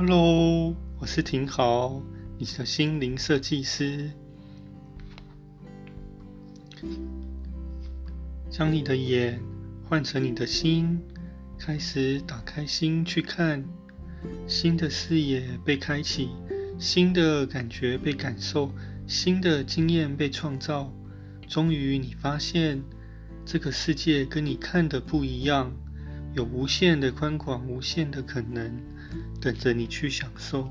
Hello，我是廷豪，你的心灵设计师。将你的眼换成你的心，开始打开心去看，新的视野被开启，新的感觉被感受，新的经验被创造。终于，你发现这个世界跟你看的不一样，有无限的宽广，无限的可能，等着你去享受。